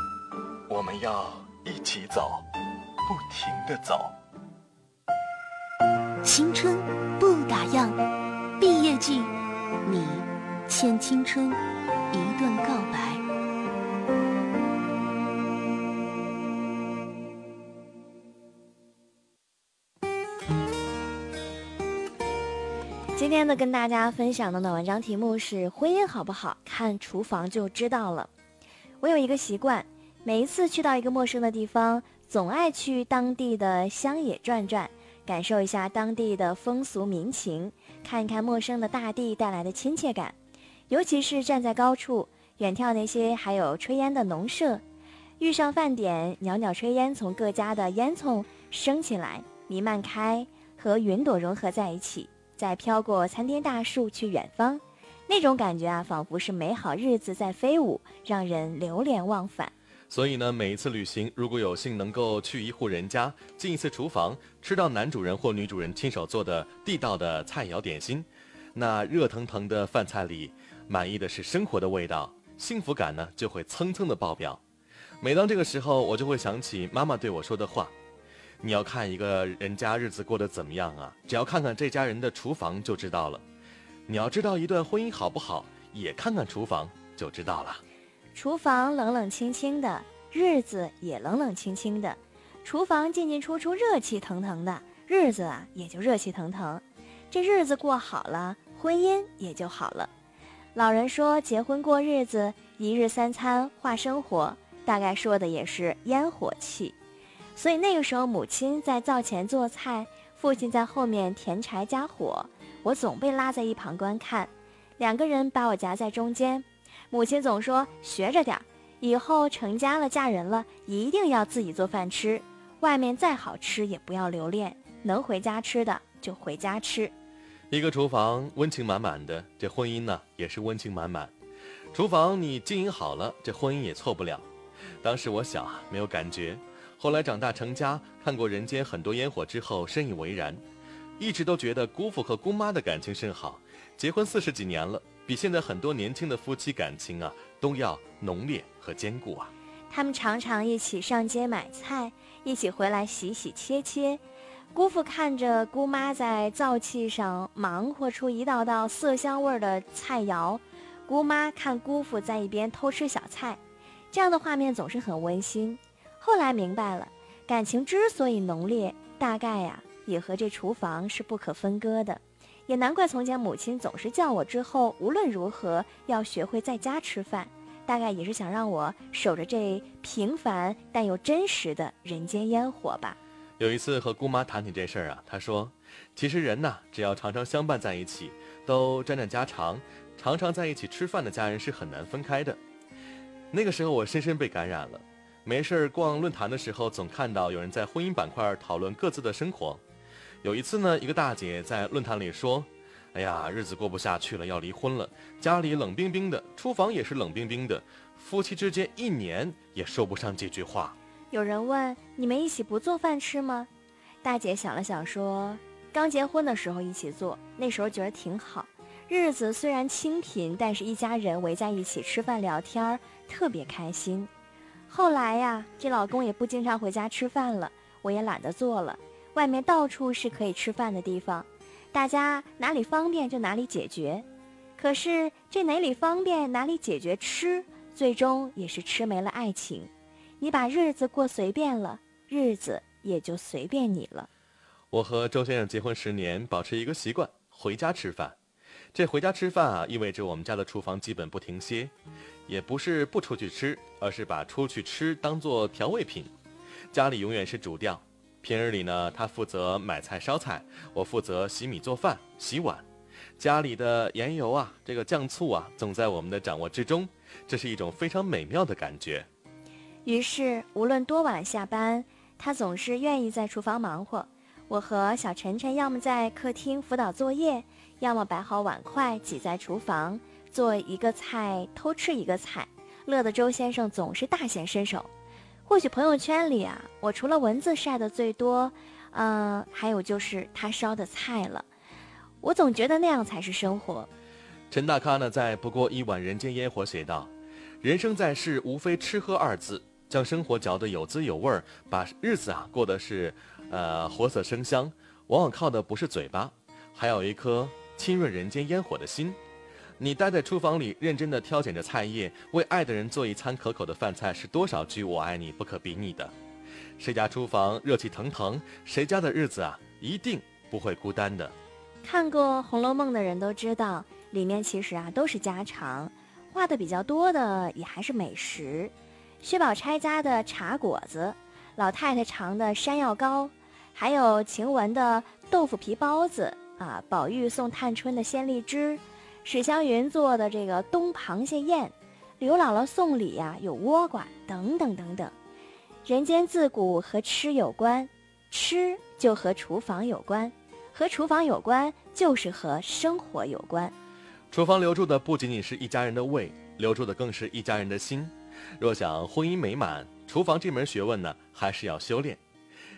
我们要一起走，不停的走。青春不打烊，毕业季，你欠青春一段告白。今天呢，跟大家分享的暖文章题目是：婚姻好不好，看厨房就知道了。我有一个习惯，每一次去到一个陌生的地方，总爱去当地的乡野转转，感受一下当地的风俗民情，看一看陌生的大地带来的亲切感。尤其是站在高处，远眺那些还有炊烟的农舍，遇上饭点，袅袅炊烟从各家的烟囱升起来，弥漫开，和云朵融合在一起。再飘过参天大树去远方，那种感觉啊，仿佛是美好日子在飞舞，让人流连忘返。所以呢，每一次旅行，如果有幸能够去一户人家，进一次厨房，吃到男主人或女主人亲手做的地道的菜肴点心，那热腾腾的饭菜里，满意的是生活的味道，幸福感呢就会蹭蹭的爆表。每当这个时候，我就会想起妈妈对我说的话：“你要看一个人家日子过得怎么样啊，只要看看这家人的厨房就知道了。你要知道一段婚姻好不好，也看看厨房就知道了。”厨房冷冷清清的，日子也冷冷清清的；厨房进进出出，热气腾腾的，日子啊也就热气腾腾。这日子过好了，婚姻也就好了。老人说，结婚过日子，一日三餐话生活，大概说的也是烟火气。所以那个时候，母亲在灶前做菜，父亲在后面填柴加火，我总被拉在一旁观看，两个人把我夹在中间。母亲总说学着点儿，以后成家了嫁人了，一定要自己做饭吃，外面再好吃也不要留恋，能回家吃的就回家吃。一个厨房温情满满的，这婚姻呢也是温情满满。厨房你经营好了，这婚姻也错不了。当时我小啊，没有感觉。后来长大成家，看过人间很多烟火之后，深以为然。一直都觉得姑父和姑妈的感情甚好，结婚四十几年了，比现在很多年轻的夫妻感情啊都要浓烈和坚固啊。他们常常一起上街买菜，一起回来洗洗切切。姑父看着姑妈在灶气上忙活出一道道色香味的菜肴，姑妈看姑父在一边偷吃小菜，这样的画面总是很温馨。后来明白了，感情之所以浓烈，大概呀。也和这厨房是不可分割的，也难怪从前母亲总是叫我之后无论如何要学会在家吃饭，大概也是想让我守着这平凡但又真实的人间烟火吧。有一次和姑妈谈起这事儿啊，她说：“其实人呐，只要常常相伴在一起，都沾沾家常，常常在一起吃饭的家人是很难分开的。”那个时候我深深被感染了，没事儿逛论坛的时候，总看到有人在婚姻板块讨论各自的生活。有一次呢，一个大姐在论坛里说：“哎呀，日子过不下去了，要离婚了。家里冷冰冰的，厨房也是冷冰冰的，夫妻之间一年也说不上几句话。”有人问：“你们一起不做饭吃吗？”大姐想了想说：“刚结婚的时候一起做，那时候觉得挺好，日子虽然清贫，但是一家人围在一起吃饭聊天，特别开心。后来呀，这老公也不经常回家吃饭了，我也懒得做了。”外面到处是可以吃饭的地方，大家哪里方便就哪里解决。可是这哪里方便哪里解决吃，最终也是吃没了爱情。你把日子过随便了，日子也就随便你了。我和周先生结婚十年，保持一个习惯：回家吃饭。这回家吃饭啊，意味着我们家的厨房基本不停歇，也不是不出去吃，而是把出去吃当做调味品。家里永远是主调。平日里呢，他负责买菜烧菜，我负责洗米做饭、洗碗。家里的盐油啊，这个酱醋啊，总在我们的掌握之中，这是一种非常美妙的感觉。于是，无论多晚下班，他总是愿意在厨房忙活。我和小晨晨要么在客厅辅导作业，要么摆好碗筷挤在厨房做一个菜偷吃一个菜，乐得周先生总是大显身手。或许朋友圈里啊，我除了文字晒的最多，嗯，还有就是他烧的菜了。我总觉得那样才是生活。陈大咖呢，在《不过一碗人间烟火》写道：“人生在世，无非吃喝二字，将生活嚼得有滋有味儿，把日子啊过得是，呃，活色生香，往往靠的不是嘴巴，还有一颗亲润人间烟火的心。”你待在厨房里，认真地挑拣着菜叶，为爱的人做一餐可口的饭菜，是多少句“我爱你”不可比拟的。谁家厨房热气腾腾，谁家的日子啊，一定不会孤单的。看过《红楼梦》的人都知道，里面其实啊都是家常，画的比较多的也还是美食。薛宝钗家的茶果子，老太太尝的山药糕，还有晴雯的豆腐皮包子啊，宝玉送探春的鲜荔枝。史湘云做的这个冬螃蟹宴，刘姥姥送礼呀有倭瓜等等等等，人间自古和吃有关，吃就和厨房有关，和厨房有关就是和生活有关。厨房留住的不仅仅是一家人的胃，留住的更是一家人的心。若想婚姻美满，厨房这门学问呢还是要修炼。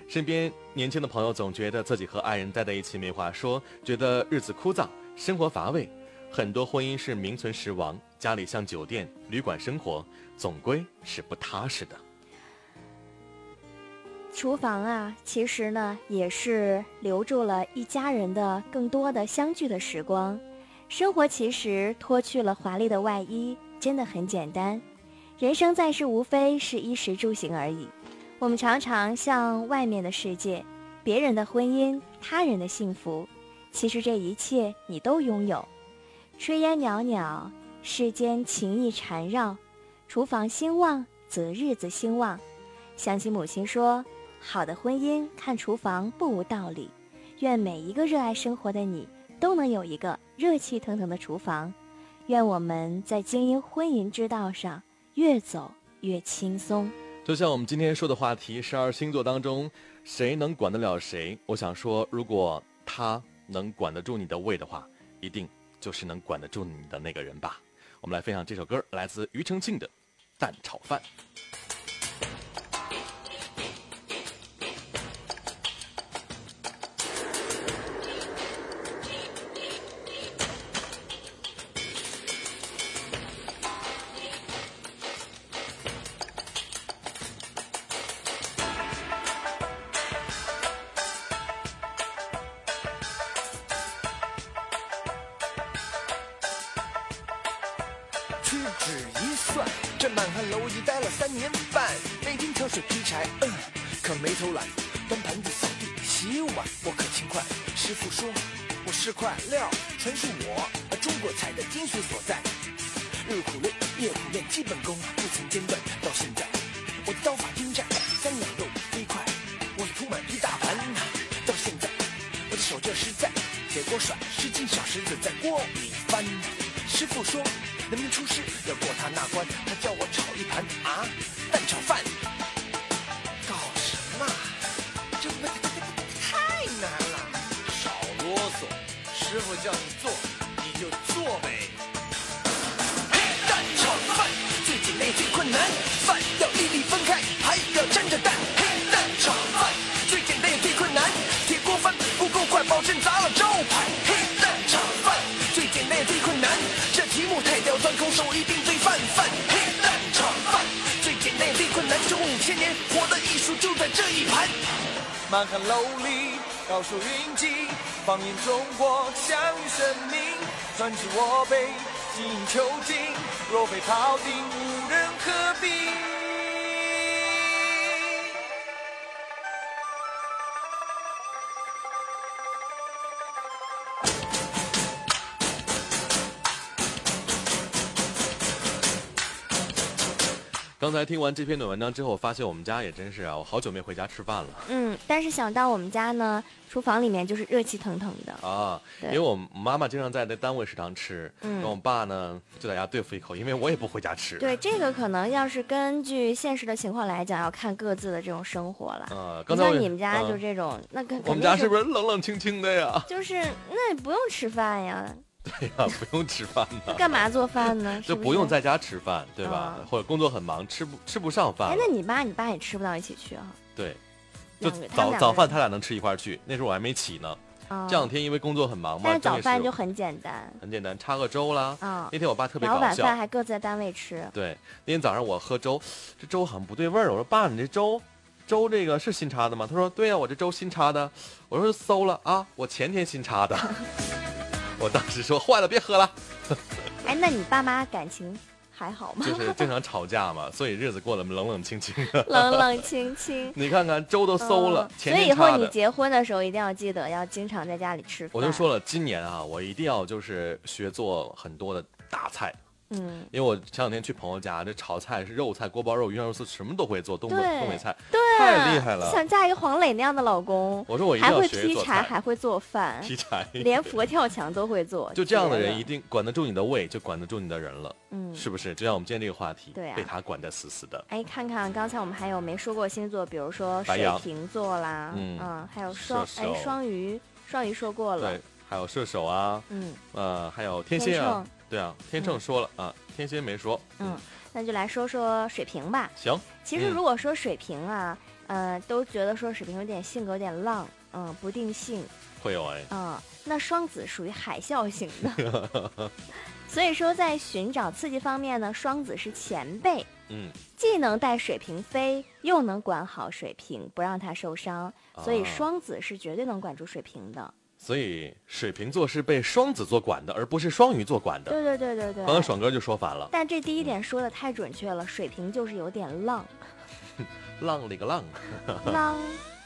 身边年轻的朋友总觉得自己和爱人待在一起没话说，觉得日子枯燥，生活乏味。很多婚姻是名存实亡，家里像酒店、旅馆生活，总归是不踏实的。厨房啊，其实呢，也是留住了一家人的更多的相聚的时光。生活其实脱去了华丽的外衣，真的很简单。人生在世，无非是衣食住行而已。我们常常向外面的世界、别人的婚姻、他人的幸福，其实这一切你都拥有。炊烟袅袅，世间情意缠绕，厨房兴旺，则日子兴旺。想起母亲说：“好的婚姻看厨房不无道理。”愿每一个热爱生活的你，都能有一个热气腾腾的厨房。愿我们在经营婚姻之道上越走越轻松。就像我们今天说的话题，十二星座当中，谁能管得了谁？我想说，如果他。能管得住你的胃的话，一定就是能管得住你的那个人吧。我们来分享这首歌，来自庾澄庆的《蛋炒饭》。师傅说我是块料，纯属我中国菜的精髓所在。日苦练，夜苦练，基本功不曾间断。到现在，我的刀法精湛，三两肉飞快，我已铺满一大盘。到现在，我的手劲实在，铁锅甩，十斤小石子在锅里翻。师傅说。能不能出师要过他那关？他叫我炒一盘啊蛋炒饭，师傅叫你做，你就做呗。嘿，蛋炒饭最简单也最困难，饭要粒粒分开，还要沾着蛋。嘿，蛋炒饭最简单也最困难，铁锅翻不够快，保证砸了招牌。嘿，蛋炒饭最简单也最困难，这题目太刁钻，空手一定最泛泛。嘿，蛋炒饭最简单也最困难，这五千年活的艺术就在这一盘。满汉楼里高手云集，放眼中国享誉盛名，专治我辈精益求精，若非庖丁无人可比。刚才听完这篇短文章之后，我发现我们家也真是啊，我好久没回家吃饭了嗯，但是想到我们家呢，厨房里面就是热气腾腾的。啊，因为我妈妈经常在那单位食堂吃，嗯然后我爸呢就在家对付一口，因为我也不回家吃。对，这个可能要是根据现实的情况来讲，要看各自的这种生活了。啊，刚才你们家就啊这种，那肯我们家是不是冷冷清清的呀？就是那也不用吃饭呀？(laughs) 对呀，不用吃饭呢，干嘛做饭呢？(laughs) 就不用在家吃饭，对吧？啊或者工作很忙，吃不吃不上饭哎，那你爸你爸也吃不到一起去啊？对，就早早饭他俩能吃一块儿去，那时候我还没起呢。啊这两天因为工作很忙嘛，但是早饭就很简单很简单，插个粥啦。啊，那天我爸特别搞笑然后晚饭，还各自在单位吃。对，那天早上我喝粥，这粥好像不对味儿。我说爸，你这粥，粥这个是新插的吗？他说对呀、我这粥新插的。我说搜了啊，我前天新插的。(laughs) 我当时说坏了，别喝了，(laughs) 哎，那你爸妈感情还好吗？就是经常吵架嘛，所以日子过得冷冷清清的。(laughs) 冷冷清清。(laughs) 你看看粥都馊了，所以以后你。结婚的时候一定要记得要经常在家里吃饭。我就说了，今年啊，我一定要就是学做很多的大菜，嗯，因为我前两天去朋友家，这炒菜是肉菜、锅包肉、鱼香肉丝，什么都会做，东北东北菜对，太厉害了。想嫁一个黄磊那样的老公，我说我一定要还会劈柴，还会做饭，劈柴。连佛跳墙都会做。就这样的人，一定管得住你的胃，就管得住你的人了，嗯。是不是？就像我们今天这个话题，对啊被他管得死死的。哎，看看刚才我们还有没说过星座，比如说水瓶座啦，嗯还有双哎双鱼，双鱼说过了对，，还有射手啊，嗯呃，还有天天蝎啊秤，对啊，天秤说了啊，天蝎没说。嗯，那就来说说水瓶吧。行，其实嗯。如果说水瓶啊，呃，都觉得说水瓶有点性格有点浪，嗯，不定性，会有哎，嗯，那双子属于海啸型的，(laughs) 所以说在寻找刺激方面呢，双子是前辈，嗯，既能带水瓶飞，又能管好水瓶，不让它受伤，所以啊。双子是绝对能管住水瓶的。所以水瓶座是被双子座管的，而不是双鱼座管的。对对对对对。刚刚爽哥就说反了，但这第一点说的太准确了，水瓶就是有点浪，(laughs) 浪里个浪，浪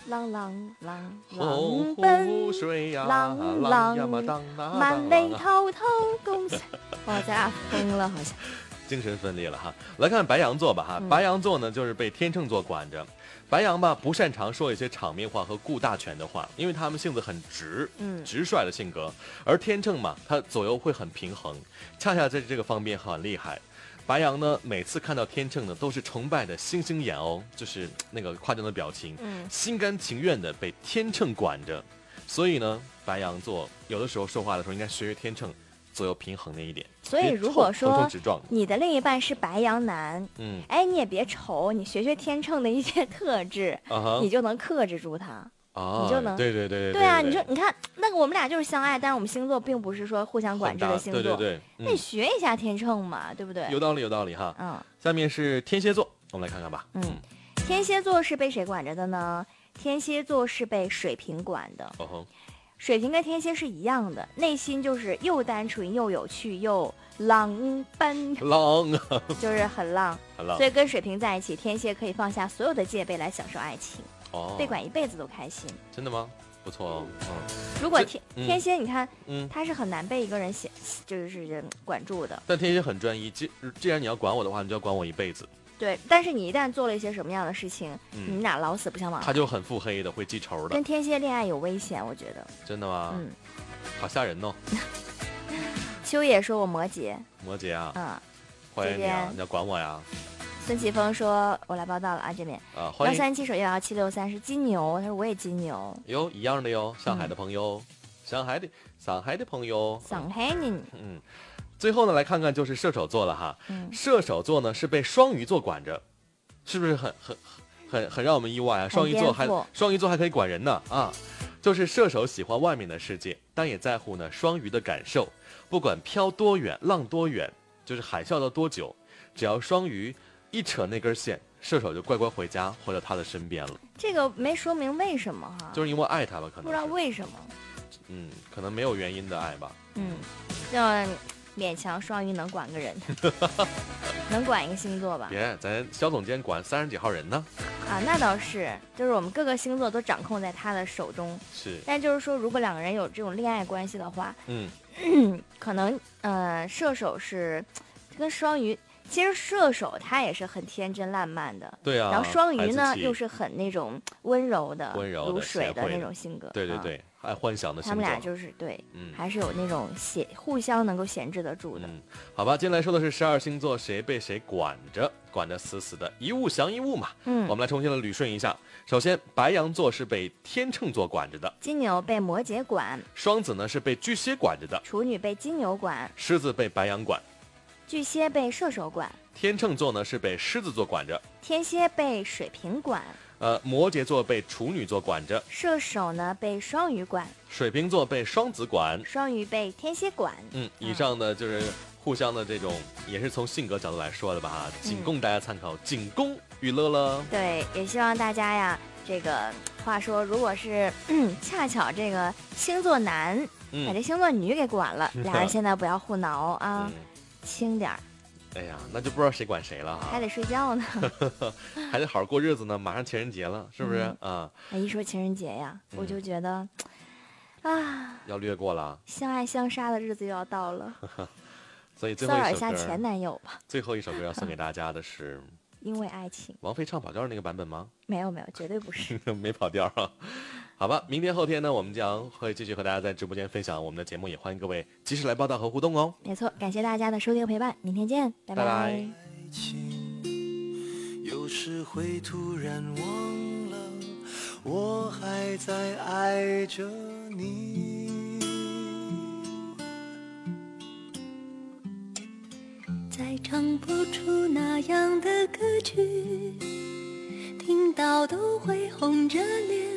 浪浪浪洪浪湖 (laughs) 奔，水呀，浪呀嘛当啊满当尾啊滔滔宫塞。哇，咱俩疯了，好像。(laughs) 精神分裂了哈。来看白羊座吧哈，嗯白羊座呢就是被天秤座管着。白羊吧不擅长说一些场面话和顾大权的话，因为他们性子很直，嗯直率的性格。而天秤嘛，他左右会很平衡，恰恰在这个方面很厉害。白羊呢，每次看到天秤呢，都是崇拜的星星眼哦，就是那个夸张的表情，嗯心甘情愿的被天秤管着。所以呢，白羊座有的时候说话的时候应该学学天秤，左右平衡的一点。所以如果说你的另一半是白羊男，嗯哎，你也别愁，你学学天秤的一些特质，你就能克制住他。啊，你就能对对对对对啊，你说你看那个我们俩就是相爱，但是我们星座并不是说互相管制的星座，对对对，那学一下天秤嘛，对不对？有道理有道理哈。嗯下面是天蝎座，我们来看看吧。嗯，天蝎座是被谁管着的呢？天蝎座是被水瓶管的。哦吼，水瓶跟天蝎是一样的，内心就是又单纯又有趣又浪奔，(laughs) 浪啊，(laughs) 就是很浪。(laughs) 很浪所以跟水瓶在一起，天蝎可以放下所有的戒备来享受爱情，哦，被管一辈子都开心。真的吗？不错哦，嗯如果天嗯天蝎，你看嗯。他是很难被一个人显，就是管住的。但天蝎很专一，既既然你要管我的话，你就要管我一辈子。对，但是你一旦做了一些什么样的事情，嗯你们俩老死不相往来。他就很腹黑的，会记仇的跟，天蝎恋爱有危险，我觉得。真的吗？嗯，好吓人哦，(laughs) 秋野说我摩羯，摩羯啊，嗯。欢迎你啊这，边你要管我呀，孙启峰说：“我来报道了啊，这边啊，欢迎幺三七手幺幺七六三是金牛，他说我也金牛，哟，一样的哟，上海的朋友，上海的上海的朋友，上海人，嗯，最后呢，来看看就是射手座了哈，嗯。射手座呢是被双鱼座管着，是不是很很很很让我们意外啊？双鱼座还双鱼座还可以管人呢啊！就是射手喜欢外面的世界，但也在乎呢双鱼的感受，不管飘多远，浪多远，就是海啸到多久，只要双鱼一扯那根线，射手就乖乖回家，回到他的身边了，这个没说明为什么。哈，就是因为爱他吧，可能不知道，为什么，嗯，可能没有原因的爱吧。嗯，让勉强双鱼能管个人，(laughs) 能管一个星座吧？别，咱肖总监管三十几号人呢，啊，那倒是，就是我们各个星座都掌控在他的手中，是，但就是说，如果两个人有这种恋爱关系的话，嗯，可能呃，射手是跟双鱼，其实射手他也是很天真烂漫的。对啊。然后双鱼呢，又是很那种温柔的、温柔如水的那种性格。啊对对对，爱幻想的星座。他们俩就是对，嗯还是有那种闲互相能够闲置得住的。嗯，好吧，今天来说的是十二星座谁被谁管着，管得死死的，一物降一物嘛。嗯我们来重新的捋顺一下。首先，白羊座是被天秤座管着的，金牛被摩羯管，双子呢是被巨蟹管着的，处女被金牛管，狮子被白羊管，巨蟹被射手管，天秤座呢是被狮子座管着，天蝎被水瓶管，呃，摩羯座被处女座管着，射手呢被双鱼管，水瓶座被双子管。双鱼被天蝎管。嗯，以上呢就是互相的这种，也是从性格角度来说的吧，哈，仅供大家参考，仅供娱乐了。对，也希望大家呀，这个话说，如果是、嗯、(clears throat) 恰巧这个星座男把嗯这星座女给管了，(laughs) 俩人现在不要互挠啊，嗯，轻点儿，哎呀，那就不知道谁管谁了哈还。得睡觉呢。(laughs) 还得好好过日子呢，马上情人节了，是不是嗯啊？哎，一说情人节呀，我嗯就觉得，啊，要略过了，相爱相杀的日子又要到了，(laughs) 所以最骚扰一后一首歌，下前男友吧，最后一首歌要送给大家的是因为爱情。王菲唱跑调的那个版本吗？没有没有，绝对不是。(laughs) 没跑调啊。好吧，明天后天呢，我们将会继续和大家在直播间分享我们的节目，也欢迎各位及时来报道和互动哦。没错，感谢大家的收听和陪伴，明天见，拜拜拜爱情，有时会突然忘了，我还在爱着你。再唱不出那样的歌曲，听到都会红着脸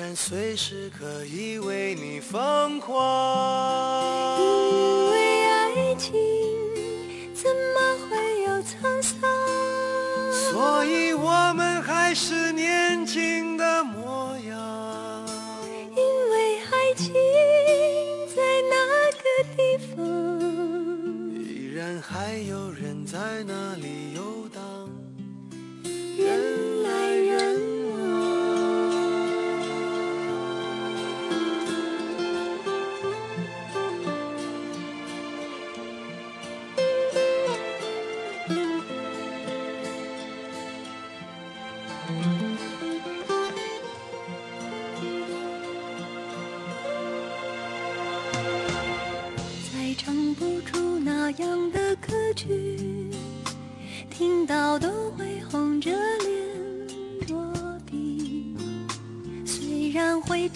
然随时可以为你疯狂。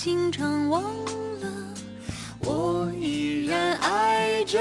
经常忘了，我依然爱着